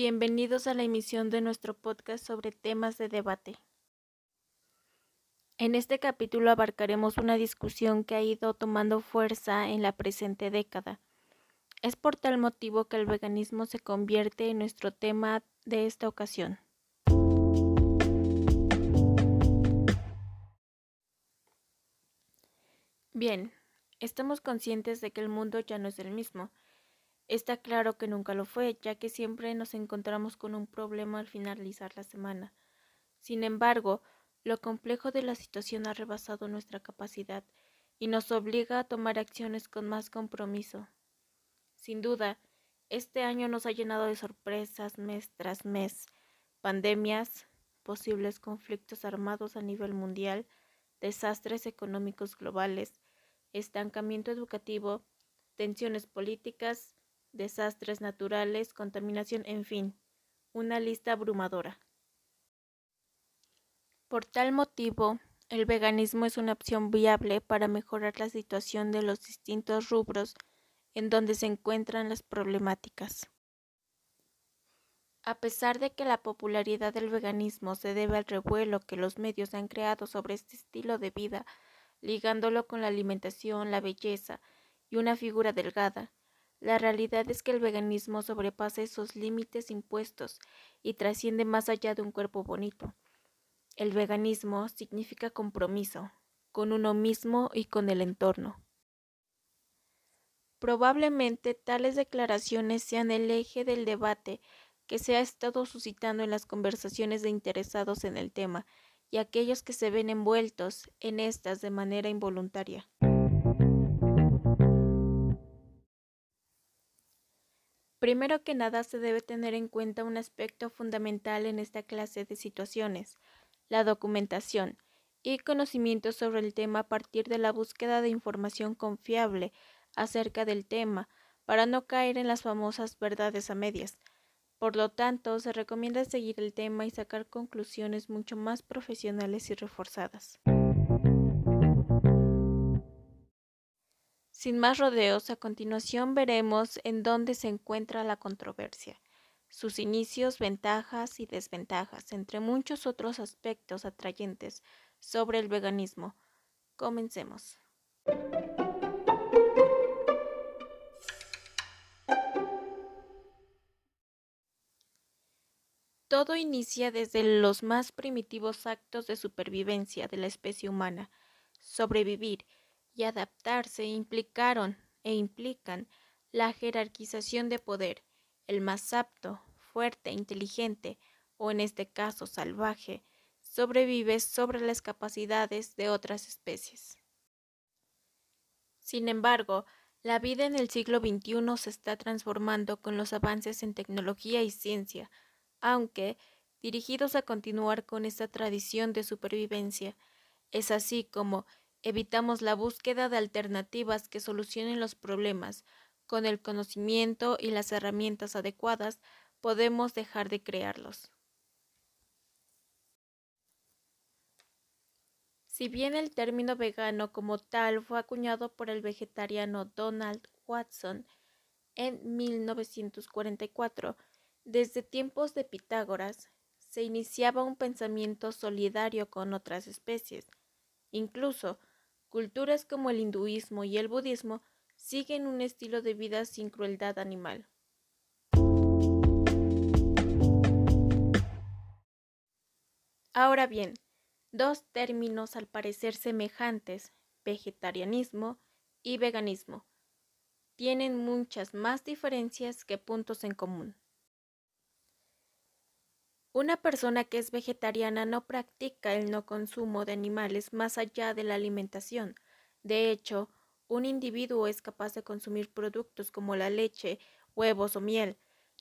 Bienvenidos a la emisión de nuestro podcast sobre temas de debate. En este capítulo abarcaremos una discusión que ha ido tomando fuerza en la presente década. Es por tal motivo que el veganismo se convierte en nuestro tema de esta ocasión. Bien, estamos conscientes de que el mundo ya no es el mismo Está claro que nunca lo fue, ya que siempre nos encontramos con un problema al finalizar la semana. Sin embargo, lo complejo de la situación ha rebasado nuestra capacidad y nos obliga a tomar acciones con más compromiso. Sin duda, este año nos ha llenado de sorpresas mes tras mes, pandemias, posibles conflictos armados a nivel mundial, desastres económicos globales, estancamiento educativo, tensiones políticas, desastres naturales, contaminación, en fin, una lista abrumadora. Por tal motivo, el veganismo es una opción viable para mejorar la situación de los distintos rubros en donde se encuentran las problemáticas. A pesar de que la popularidad del veganismo se debe al revuelo que los medios han creado sobre este estilo de vida, ligándolo con la alimentación, la belleza y una figura delgada, la realidad es que el veganismo sobrepasa esos límites impuestos y trasciende más allá de un cuerpo bonito. El veganismo significa compromiso con uno mismo y con el entorno. Probablemente tales declaraciones sean el eje del debate que se ha estado suscitando en las conversaciones de interesados en el tema y aquellos que se ven envueltos en estas de manera involuntaria. Primero que nada se debe tener en cuenta un aspecto fundamental en esta clase de situaciones, la documentación y conocimiento sobre el tema a partir de la búsqueda de información confiable acerca del tema, para no caer en las famosas verdades a medias. Por lo tanto, se recomienda seguir el tema y sacar conclusiones mucho más profesionales y reforzadas. Sin más rodeos, a continuación veremos en dónde se encuentra la controversia, sus inicios, ventajas y desventajas, entre muchos otros aspectos atrayentes sobre el veganismo. Comencemos. Todo inicia desde los más primitivos actos de supervivencia de la especie humana, sobrevivir, y adaptarse implicaron e implican la jerarquización de poder, el más apto, fuerte, inteligente, o en este caso salvaje, sobrevive sobre las capacidades de otras especies. Sin embargo, la vida en el siglo XXI se está transformando con los avances en tecnología y ciencia, aunque, dirigidos a continuar con esta tradición de supervivencia, es así como evitamos la búsqueda de alternativas que solucionen los problemas. Con el conocimiento y las herramientas adecuadas podemos dejar de crearlos. Si bien el término vegano como tal fue acuñado por el vegetariano Donald Watson en 1944, desde tiempos de Pitágoras se iniciaba un pensamiento solidario con otras especies. Incluso Culturas como el hinduismo y el budismo siguen un estilo de vida sin crueldad animal. Ahora bien, dos términos al parecer semejantes, vegetarianismo y veganismo, tienen muchas más diferencias que puntos en común. Una persona que es vegetariana no practica el no consumo de animales más allá de la alimentación. De hecho, un individuo es capaz de consumir productos como la leche, huevos o miel,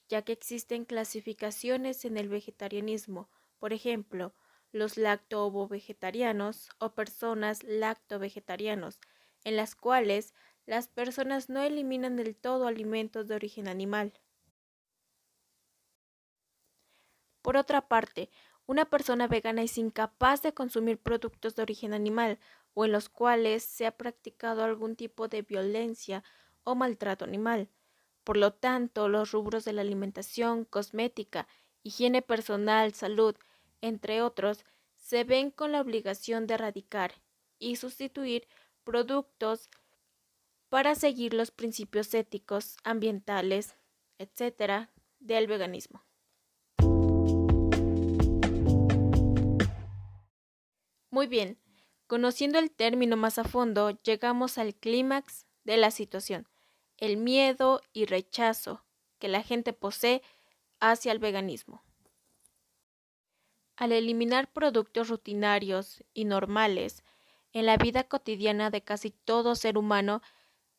ya que existen clasificaciones en el vegetarianismo, por ejemplo, los lacto-ovo-vegetarianos o personas lacto-vegetarianos, en las cuales las personas no eliminan del todo alimentos de origen animal. Por otra parte, una persona vegana es incapaz de consumir productos de origen animal o en los cuales se ha practicado algún tipo de violencia o maltrato animal. Por lo tanto, los rubros de la alimentación, cosmética, higiene personal, salud, entre otros, se ven con la obligación de erradicar y sustituir productos para seguir los principios éticos, ambientales, etc., del veganismo. Muy bien, conociendo el término más a fondo, llegamos al clímax de la situación, el miedo y rechazo que la gente posee hacia el veganismo. Al eliminar productos rutinarios y normales en la vida cotidiana de casi todo ser humano,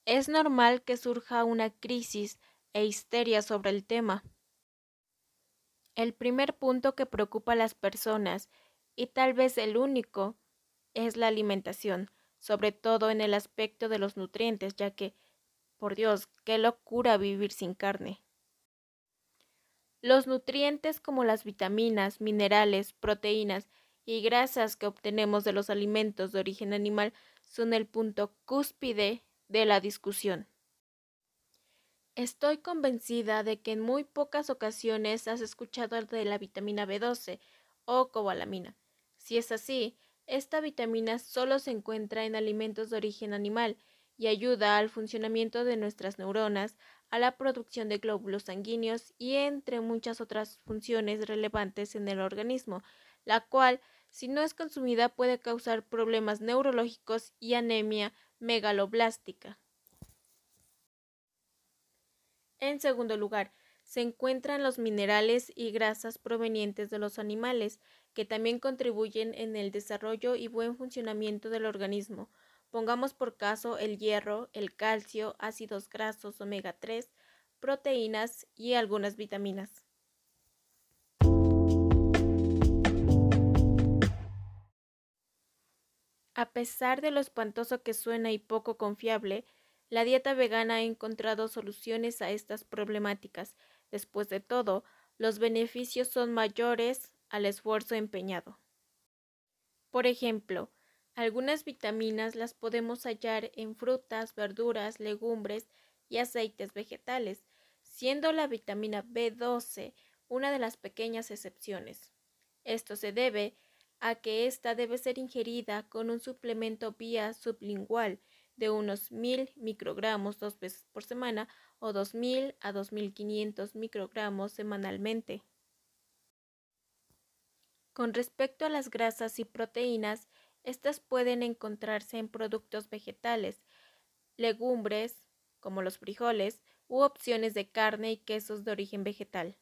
es normal que surja una crisis e histeria sobre el tema. El primer punto que preocupa a las personas, y tal vez el único, es la alimentación, sobre todo en el aspecto de los nutrientes, ya que, por Dios, qué locura vivir sin carne. Los nutrientes como las vitaminas, minerales, proteínas y grasas que obtenemos de los alimentos de origen animal son el punto cúspide de la discusión. Estoy convencida de que en muy pocas ocasiones has escuchado de la vitamina B12 o cobalamina. Si es así, esta vitamina solo se encuentra en alimentos de origen animal y ayuda al funcionamiento de nuestras neuronas, a la producción de glóbulos sanguíneos y entre muchas otras funciones relevantes en el organismo, la cual, si no es consumida, puede causar problemas neurológicos y anemia megaloblástica. En segundo lugar, se encuentran los minerales y grasas provenientes de los animales, que también contribuyen en el desarrollo y buen funcionamiento del organismo. Pongamos por caso el hierro, el calcio, ácidos grasos omega 3, proteínas y algunas vitaminas. A pesar de lo espantoso que suena y poco confiable, la dieta vegana ha encontrado soluciones a estas problemáticas. Después de todo, los beneficios son mayores al esfuerzo empeñado. Por ejemplo, algunas vitaminas las podemos hallar en frutas, verduras, legumbres y aceites vegetales, siendo la vitamina B12 una de las pequeñas excepciones. Esto se debe a que ésta debe ser ingerida con un suplemento vía sublingual de unos 1000 microgramos dos veces por semana o 2000 a 2500 microgramos semanalmente. Con respecto a las grasas y proteínas, estas pueden encontrarse en productos vegetales, legumbres, como los frijoles, u opciones de carne y quesos de origen vegetal.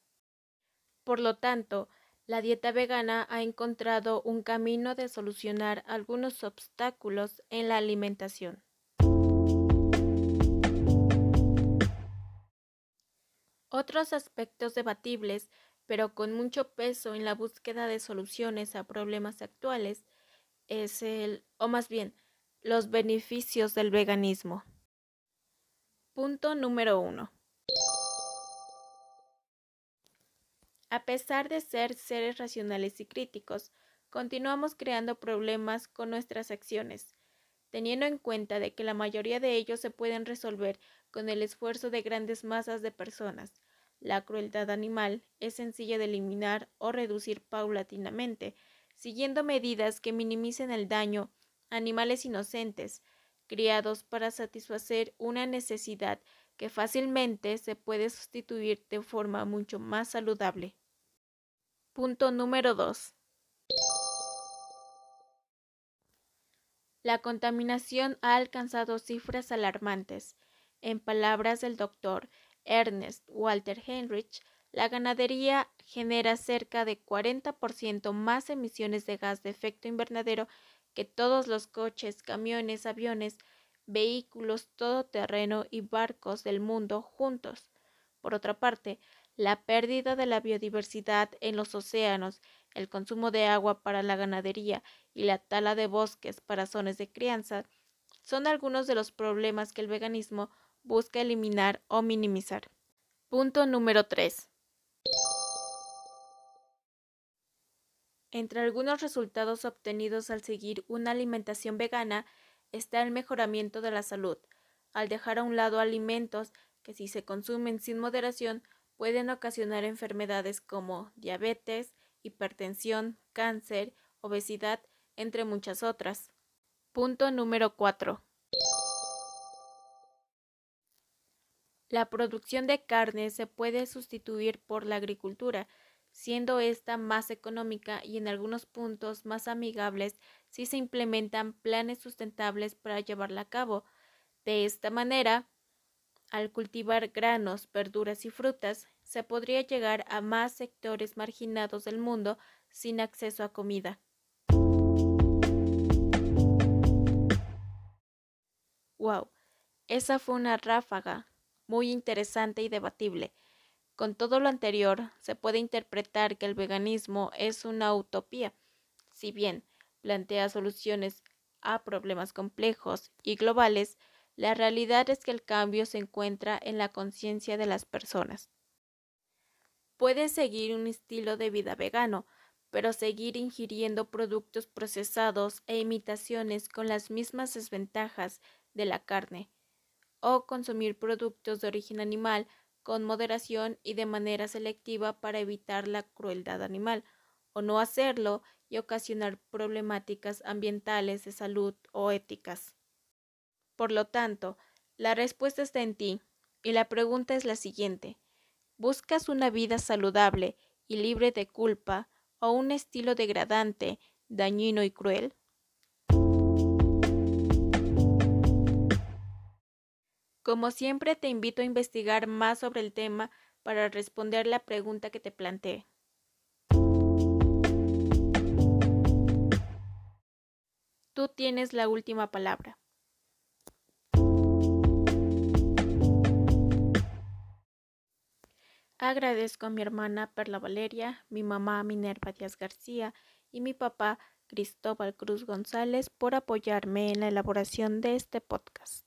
Por lo tanto, la dieta vegana ha encontrado un camino de solucionar algunos obstáculos en la alimentación. Otros aspectos debatibles, pero con mucho peso en la búsqueda de soluciones a problemas actuales, es el, o más bien, los beneficios del veganismo. Punto número uno. A pesar de ser seres racionales y críticos, continuamos creando problemas con nuestras acciones, teniendo en cuenta de que la mayoría de ellos se pueden resolver con el esfuerzo de grandes masas de personas, la crueldad animal es sencilla de eliminar o reducir paulatinamente, siguiendo medidas que minimicen el daño a animales inocentes, criados para satisfacer una necesidad que fácilmente se puede sustituir de forma mucho más saludable. Punto número 2. La contaminación ha alcanzado cifras alarmantes. En palabras del doctor Ernest Walter Heinrich, la ganadería genera cerca de 40% más emisiones de gas de efecto invernadero que todos los coches, camiones, aviones, vehículos todoterreno y barcos del mundo juntos. Por otra parte, la pérdida de la biodiversidad en los océanos, el consumo de agua para la ganadería y la tala de bosques para zonas de crianza son algunos de los problemas que el veganismo busca eliminar o minimizar. Punto número 3. Entre algunos resultados obtenidos al seguir una alimentación vegana está el mejoramiento de la salud, al dejar a un lado alimentos que si se consumen sin moderación pueden ocasionar enfermedades como diabetes, hipertensión, cáncer, obesidad, entre muchas otras. Punto número 4. La producción de carne se puede sustituir por la agricultura, siendo esta más económica y en algunos puntos más amigables si se implementan planes sustentables para llevarla a cabo. De esta manera, al cultivar granos, verduras y frutas, se podría llegar a más sectores marginados del mundo sin acceso a comida. Wow, esa fue una ráfaga muy interesante y debatible. Con todo lo anterior, se puede interpretar que el veganismo es una utopía, si bien plantea soluciones a problemas complejos y globales, la realidad es que el cambio se encuentra en la conciencia de las personas. Puedes seguir un estilo de vida vegano, pero seguir ingiriendo productos procesados e imitaciones con las mismas desventajas de la carne, o consumir productos de origen animal con moderación y de manera selectiva para evitar la crueldad animal, o no hacerlo y ocasionar problemáticas ambientales, de salud o éticas. Por lo tanto, la respuesta está en ti, y la pregunta es la siguiente. ¿Buscas una vida saludable y libre de culpa o un estilo degradante, dañino y cruel? Como siempre, te invito a investigar más sobre el tema para responder la pregunta que te planteé. Tú tienes la última palabra. Agradezco a mi hermana Perla Valeria, mi mamá Minerva Díaz García y mi papá Cristóbal Cruz González por apoyarme en la elaboración de este podcast.